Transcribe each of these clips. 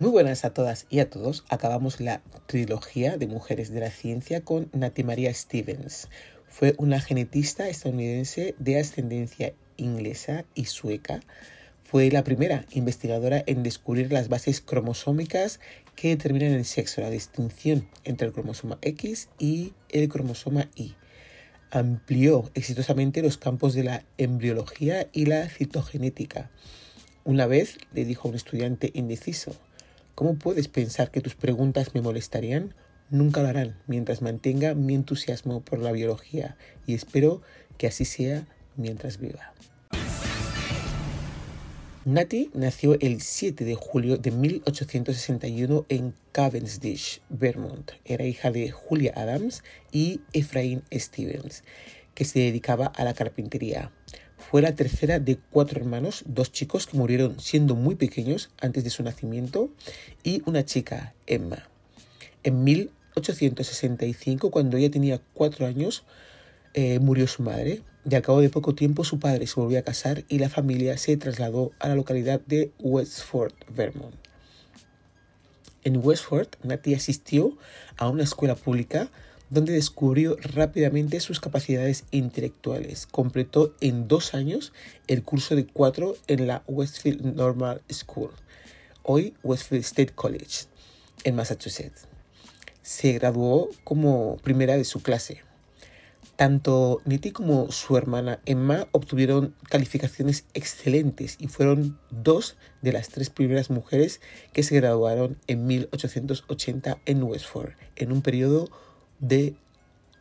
Muy buenas a todas y a todos. Acabamos la trilogía de Mujeres de la Ciencia con Nati Maria Stevens. Fue una genetista estadounidense de ascendencia inglesa y sueca. Fue la primera investigadora en descubrir las bases cromosómicas que determinan el sexo, la distinción entre el cromosoma X y el cromosoma Y. Amplió exitosamente los campos de la embriología y la citogenética. Una vez le dijo a un estudiante indeciso, ¿Cómo puedes pensar que tus preguntas me molestarían? Nunca lo harán mientras mantenga mi entusiasmo por la biología y espero que así sea mientras viva. Natty nació el 7 de julio de 1861 en Cavendish, Vermont. Era hija de Julia Adams y Ephraim Stevens, que se dedicaba a la carpintería. Fue la tercera de cuatro hermanos, dos chicos que murieron siendo muy pequeños antes de su nacimiento y una chica, Emma. En 1865, cuando ella tenía cuatro años, eh, murió su madre y al cabo de poco tiempo su padre se volvió a casar y la familia se trasladó a la localidad de Westford, Vermont. En Westford, Natty asistió a una escuela pública donde descubrió rápidamente sus capacidades intelectuales. Completó en dos años el curso de cuatro en la Westfield Normal School, hoy Westfield State College, en Massachusetts. Se graduó como primera de su clase. Tanto Niti como su hermana Emma obtuvieron calificaciones excelentes y fueron dos de las tres primeras mujeres que se graduaron en 1880 en Westford, en un periodo de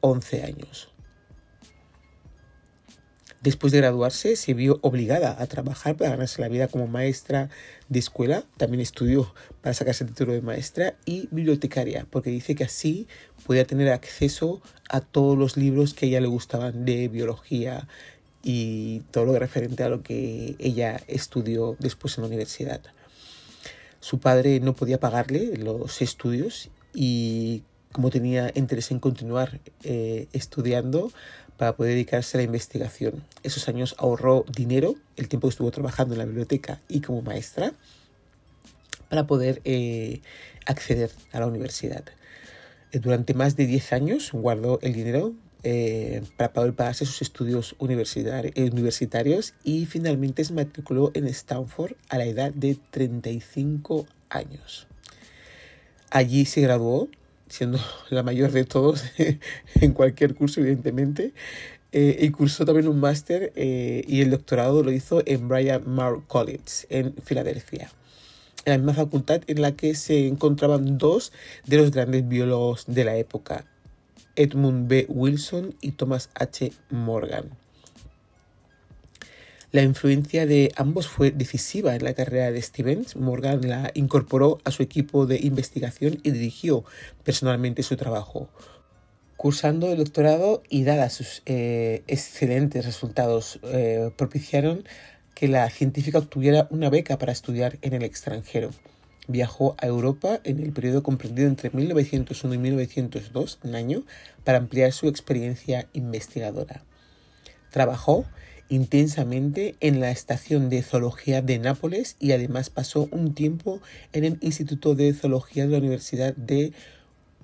11 años. Después de graduarse, se vio obligada a trabajar para ganarse la vida como maestra de escuela. También estudió para sacarse el título de maestra y bibliotecaria, porque dice que así podía tener acceso a todos los libros que a ella le gustaban de biología y todo lo referente a lo que ella estudió después en la universidad. Su padre no podía pagarle los estudios y como tenía interés en continuar eh, estudiando para poder dedicarse a la investigación. Esos años ahorró dinero, el tiempo que estuvo trabajando en la biblioteca y como maestra, para poder eh, acceder a la universidad. Eh, durante más de 10 años guardó el dinero para poder pagarse sus estudios universitarios y finalmente se matriculó en Stanford a la edad de 35 años. Allí se graduó siendo la mayor de todos en cualquier curso, evidentemente. Eh, y cursó también un máster eh, y el doctorado lo hizo en Brian Marr College, en Filadelfia. En la misma facultad en la que se encontraban dos de los grandes biólogos de la época, Edmund B. Wilson y Thomas H. Morgan. La influencia de ambos fue decisiva en la carrera de Stevens. Morgan la incorporó a su equipo de investigación y dirigió personalmente su trabajo. Cursando el doctorado y dadas sus eh, excelentes resultados, eh, propiciaron que la científica obtuviera una beca para estudiar en el extranjero. Viajó a Europa en el periodo comprendido entre 1901 y 1902, un año, para ampliar su experiencia investigadora. Trabajó intensamente en la estación de zoología de Nápoles y además pasó un tiempo en el Instituto de Zoología de la Universidad de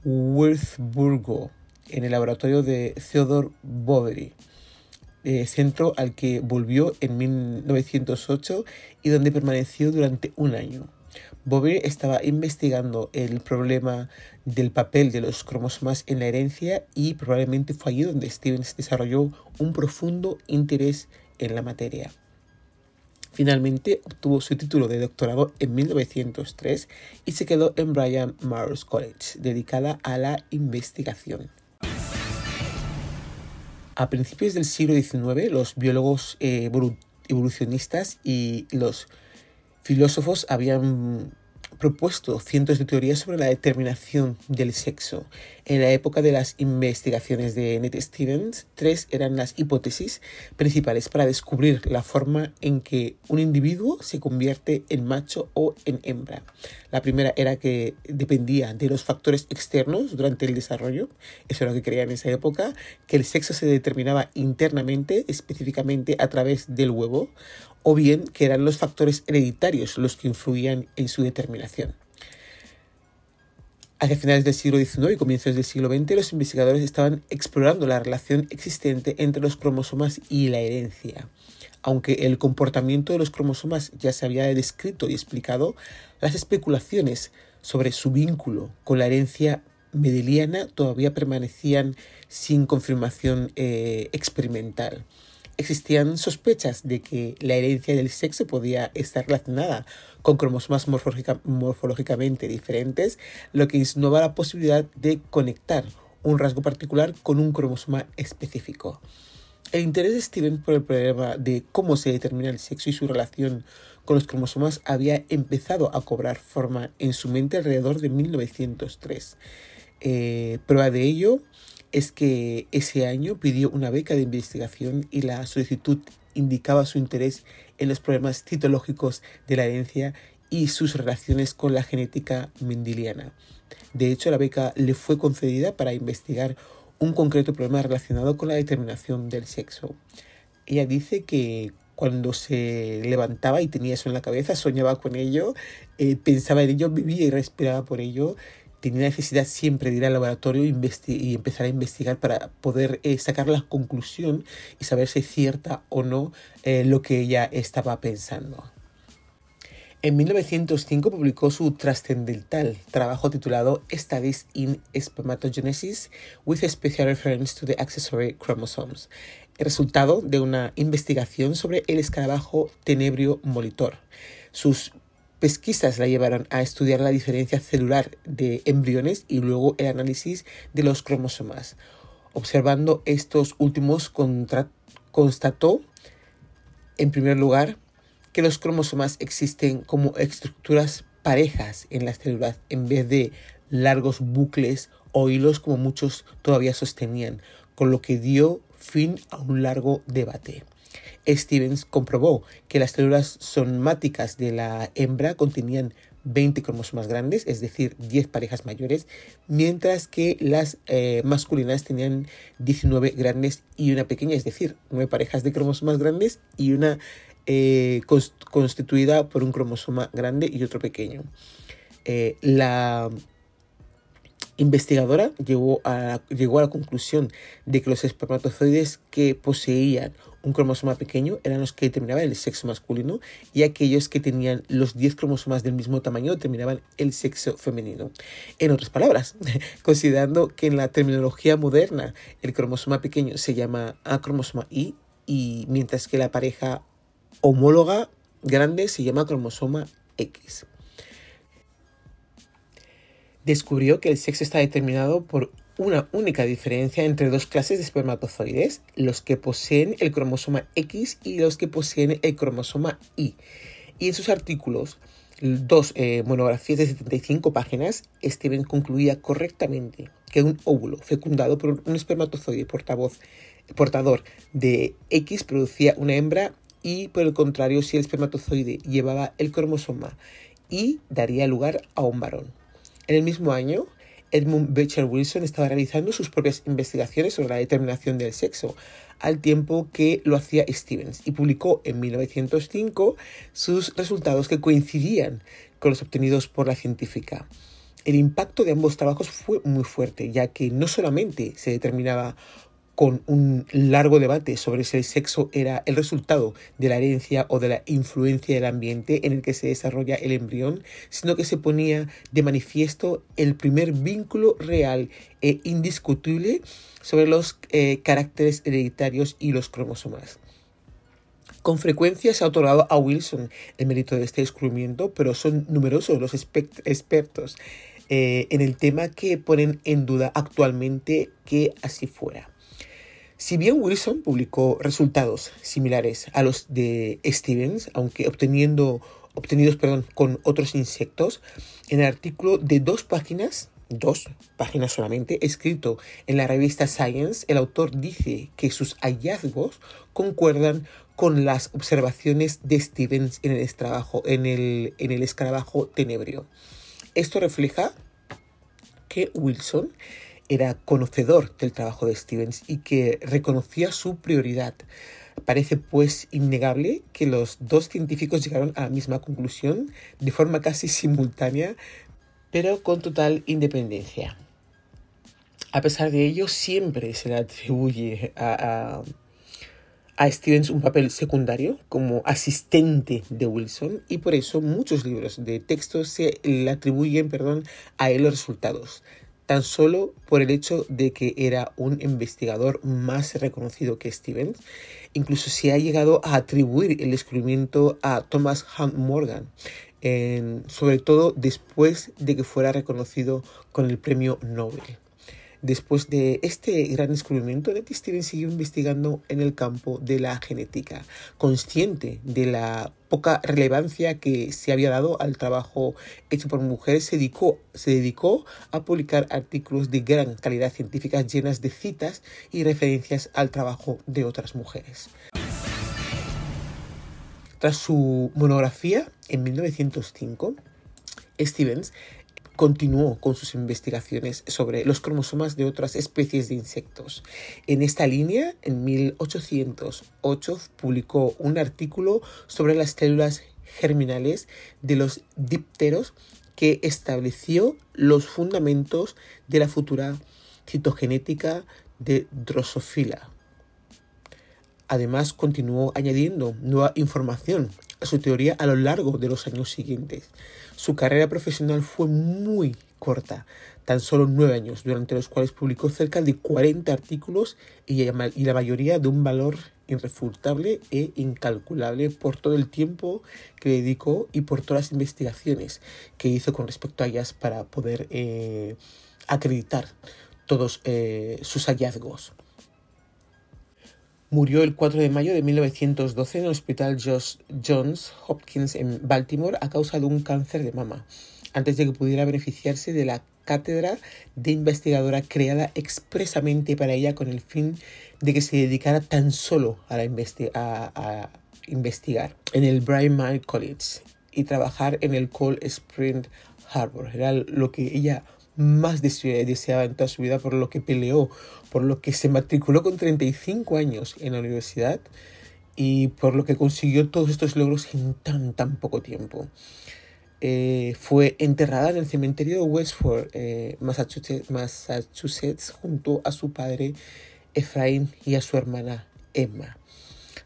Würzburgo, en el laboratorio de Theodor Boveri, eh, centro al que volvió en 1908 y donde permaneció durante un año. Boveri estaba investigando el problema del papel de los cromosomas en la herencia y probablemente fue allí donde Stevens desarrolló un profundo interés en la materia. Finalmente obtuvo su título de doctorado en 1903 y se quedó en Brian Mars College, dedicada a la investigación. A principios del siglo XIX, los biólogos eh, evolucionistas y los filósofos habían propuesto cientos de teorías sobre la determinación del sexo. En la época de las investigaciones de Ned Stevens, tres eran las hipótesis principales para descubrir la forma en que un individuo se convierte en macho o en hembra. La primera era que dependía de los factores externos durante el desarrollo, eso es lo que creían en esa época, que el sexo se determinaba internamente, específicamente a través del huevo, o bien que eran los factores hereditarios los que influían en su determinación. Hacia finales del siglo XIX y comienzos del siglo XX, los investigadores estaban explorando la relación existente entre los cromosomas y la herencia. Aunque el comportamiento de los cromosomas ya se había descrito y explicado, las especulaciones sobre su vínculo con la herencia medeliana todavía permanecían sin confirmación eh, experimental. Existían sospechas de que la herencia del sexo podía estar relacionada con cromosomas morfológicamente diferentes, lo que insinuaba la posibilidad de conectar un rasgo particular con un cromosoma específico. El interés de Steven por el problema de cómo se determina el sexo y su relación con los cromosomas había empezado a cobrar forma en su mente alrededor de 1903. Eh, prueba de ello es que ese año pidió una beca de investigación y la solicitud indicaba su interés en los problemas citológicos de la herencia y sus relaciones con la genética mendeliana. De hecho, la beca le fue concedida para investigar un concreto problema relacionado con la determinación del sexo. Ella dice que cuando se levantaba y tenía eso en la cabeza, soñaba con ello, eh, pensaba en ello, vivía y respiraba por ello, tenía necesidad siempre de ir al laboratorio y empezar a investigar para poder eh, sacar la conclusión y saber si es cierta o no eh, lo que ella estaba pensando. En 1905 publicó su trascendental trabajo titulado Studies in Spermatogenesis with a Special Reference to the Accessory Chromosomes, el resultado de una investigación sobre el escarabajo tenebrio molitor. Sus pesquisas la llevaron a estudiar la diferencia celular de embriones y luego el análisis de los cromosomas. Observando estos últimos, constató, en primer lugar, que los cromosomas existen como estructuras parejas en las células en vez de largos bucles o hilos como muchos todavía sostenían, con lo que dio fin a un largo debate. Stevens comprobó que las células somáticas de la hembra contenían 20 cromosomas grandes, es decir, 10 parejas mayores, mientras que las eh, masculinas tenían 19 grandes y una pequeña, es decir, 9 parejas de cromosomas grandes y una eh, constituida por un cromosoma grande y otro pequeño. Eh, la investigadora llegó a, a la conclusión de que los espermatozoides que poseían un cromosoma pequeño eran los que determinaban el sexo masculino y aquellos que tenían los 10 cromosomas del mismo tamaño determinaban el sexo femenino. En otras palabras, considerando que en la terminología moderna el cromosoma pequeño se llama acromosoma Y y mientras que la pareja homóloga grande se llama cromosoma X descubrió que el sexo está determinado por una única diferencia entre dos clases de espermatozoides, los que poseen el cromosoma X y los que poseen el cromosoma Y. Y en sus artículos, dos eh, monografías de 75 páginas, Steven concluía correctamente que un óvulo fecundado por un espermatozoide portavoz, portador de X producía una hembra y por el contrario, si el espermatozoide llevaba el cromosoma Y, daría lugar a un varón. En el mismo año, Edmund Beecher Wilson estaba realizando sus propias investigaciones sobre la determinación del sexo, al tiempo que lo hacía Stevens, y publicó en 1905 sus resultados que coincidían con los obtenidos por la científica. El impacto de ambos trabajos fue muy fuerte, ya que no solamente se determinaba con un largo debate sobre si el sexo era el resultado de la herencia o de la influencia del ambiente en el que se desarrolla el embrión, sino que se ponía de manifiesto el primer vínculo real e indiscutible sobre los eh, caracteres hereditarios y los cromosomas. Con frecuencia se ha otorgado a Wilson el mérito de este descubrimiento, pero son numerosos los expertos eh, en el tema que ponen en duda actualmente que así fuera. Si bien Wilson publicó resultados similares a los de Stevens, aunque obteniendo, obtenidos perdón, con otros insectos, en el artículo de dos páginas, dos páginas solamente, escrito en la revista Science, el autor dice que sus hallazgos concuerdan con las observaciones de Stevens en el, en el, en el escarabajo tenebrio. Esto refleja que Wilson era conocedor del trabajo de Stevens y que reconocía su prioridad. Parece pues innegable que los dos científicos llegaron a la misma conclusión de forma casi simultánea, pero con total independencia. A pesar de ello, siempre se le atribuye a, a, Stevens un papel secundario como asistente de Wilson y por eso muchos libros de texto se le atribuyen perdón, a él los resultados, tan solo por el hecho de que era un investigador más reconocido que Stevens. Incluso se ha llegado a atribuir el descubrimiento a Thomas Hunt Morgan, sobre todo después de que fuera reconocido con el premio Nobel. Después de este gran descubrimiento, Nettie Stevens siguió investigando en el campo de la genética, consciente de la poca relevancia que se había dado al trabajo hecho por mujeres, se dedicó, se dedicó a publicar artículos de gran calidad científica llenas de citas y referencias al trabajo de otras mujeres. Tras su monografía en 1905, Stevens continuó con sus investigaciones sobre los cromosomas de otras especies de insectos. En esta línea, en 1808, publicó un artículo sobre las células germinales de los dípteros que estableció los fundamentos de la futura citogenética de Drosophila. Además, continuó añadiendo nueva información a su teoría a lo largo de los años siguientes. Su carrera profesional fue muy corta, tan solo nueve años, durante los cuales publicó cerca de 40 artículos y la mayoría de un valor irrefutable e incalculable por todo el tiempo que dedicó y por todas las investigaciones que hizo con respecto a ellas para poder eh, acreditar todos eh, sus hallazgos. Murió el 4 de mayo de 1912 en el Hospital Johns Hopkins en Baltimore a causa de un cáncer de mama, antes de que pudiera beneficiarse de la cátedra de investigadora creada expresamente para ella con el fin de que se dedicara tan solo a, a investigar en el Bryn Mawr College y trabajar en el Cold Spring Harbor. Era lo que ella más deseaba en toda su vida, por lo que peleó, por lo que se matriculó con 35 años en la universidad y por lo que consiguió todos estos logros en tan, tan poco tiempo. Eh, fue enterrada en el cementerio de Westford, eh, Massachusetts, Massachusetts, junto a su padre Efraín y a su hermana Emma.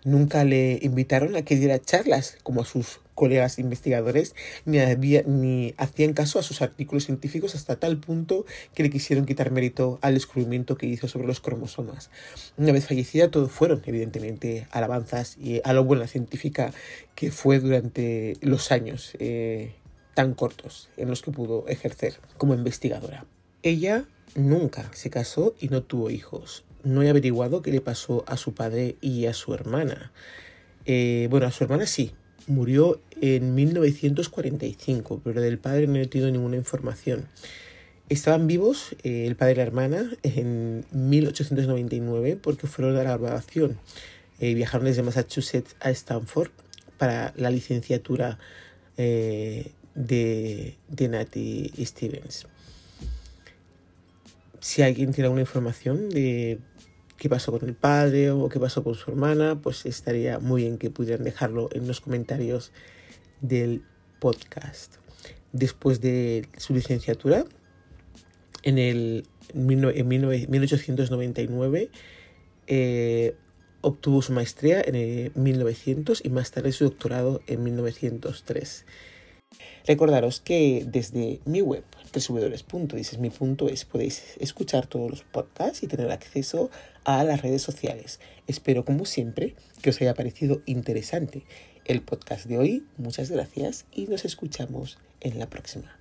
Nunca le invitaron a que diera charlas como a sus colegas investigadores ni, ni hacían caso a sus artículos científicos hasta tal punto que le quisieron quitar mérito al descubrimiento que hizo sobre los cromosomas. Una vez fallecida, todo fueron, evidentemente, alabanzas y a lo buena científica que fue durante los años eh, tan cortos en los que pudo ejercer como investigadora. Ella nunca se casó y no tuvo hijos. No he averiguado qué le pasó a su padre y a su hermana. Eh, bueno, a su hermana sí, murió en 1945, pero del padre no he tenido ninguna información. Estaban vivos eh, el padre y la hermana en 1899 porque fueron a la grabación. Eh, viajaron desde Massachusetts a Stanford para la licenciatura eh, de, de Natty Stevens. Si alguien tiene alguna información de qué pasó con el padre o qué pasó con su hermana, pues estaría muy bien que pudieran dejarlo en los comentarios del podcast. Después de su licenciatura, en, el, en 1899, eh, obtuvo su maestría en 1900 y más tarde su doctorado en 1903. Recordaros que desde mi web www.dicesmi.es podéis escuchar todos los podcasts y tener acceso a las redes sociales. Espero como siempre que os haya parecido interesante el podcast de hoy. Muchas gracias y nos escuchamos en la próxima.